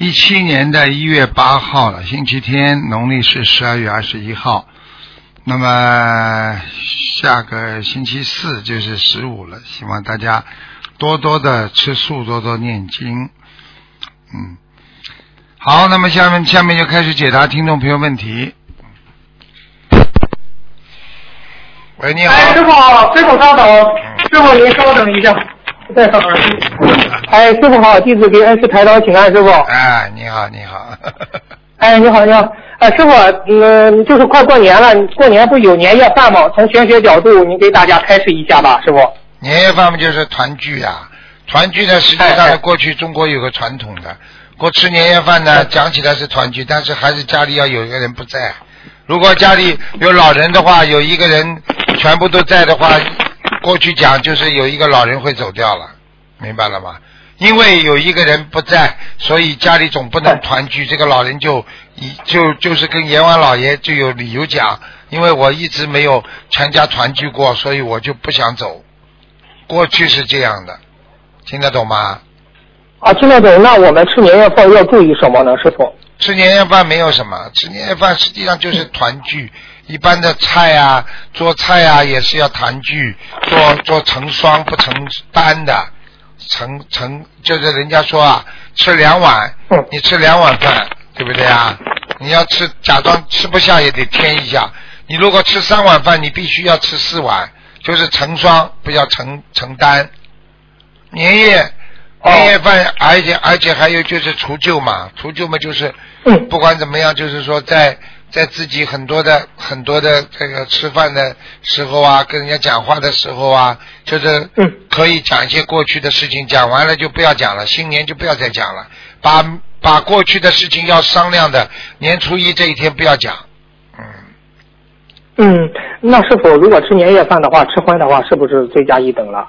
一七年的一月八号了，星期天，农历是十二月二十一号。那么下个星期四就是十五了，希望大家多多的吃素，多多念经。嗯，好，那么下面下面就开始解答听众朋友问题。喂，你好。师傅，师傅稍等，师傅您稍等一下，戴上耳机。哎，师傅好，弟子给恩师抬刀请安，师傅。哎，你好，你好。哎，你好，你好。哎，师傅，嗯，就是快过年了，过年不是有年夜饭吗？从玄学角度，您给大家开示一下吧，师傅。年夜饭不，就是团聚呀、团聚呢，实际上哎哎呢，过去中国有个传统的，过吃年夜饭呢，讲起来是团聚，但是还是家里要有一个人不在。如果家里有老人的话，有一个人全部都在的话，过去讲就是有一个老人会走掉了，明白了吗？因为有一个人不在，所以家里总不能团聚，这个老人就一就就是跟阎王老爷就有理由讲，因为我一直没有全家团聚过，所以我就不想走。过去是这样的，听得懂吗？啊，听得懂。那我们吃年夜饭要注意什么呢，师傅？吃年夜饭没有什么，吃年夜饭实际上就是团聚。一般的菜啊，做菜啊也是要团聚，做做成双不成单的，成成就是人家说啊，吃两碗，嗯你吃两碗饭，对不对啊？你要吃假装吃不下也得添一下。你如果吃三碗饭，你必须要吃四碗，就是成双，不要成成单。年夜哦。年夜饭，而且而且还有就是除旧嘛，除旧嘛就是嗯。不管怎么样，就是说在在自己很多的很多的这个吃饭的时候啊，跟人家讲话的时候啊，就是嗯。可以讲一些过去的事情，讲完了就不要讲了，新年就不要再讲了，把把过去的事情要商量的，年初一这一天不要讲，嗯，嗯，那是否，如果吃年夜饭的话，吃荤的话，是不是罪加一等了？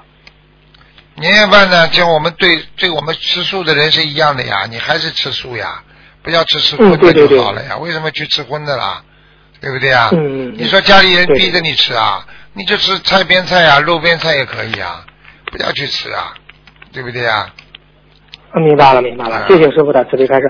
年夜饭呢，就我们对对我们吃素的人是一样的呀，你还是吃素呀，不要吃吃荤的嗯对对对就好了呀，为什么去吃荤的啦？对不对啊？嗯你说家里人逼着你吃啊，你就吃菜边菜啊，肉边菜也可以啊，不要去吃啊，对不对呀？嗯明白了，明白了，谢谢师傅的慈悲开示。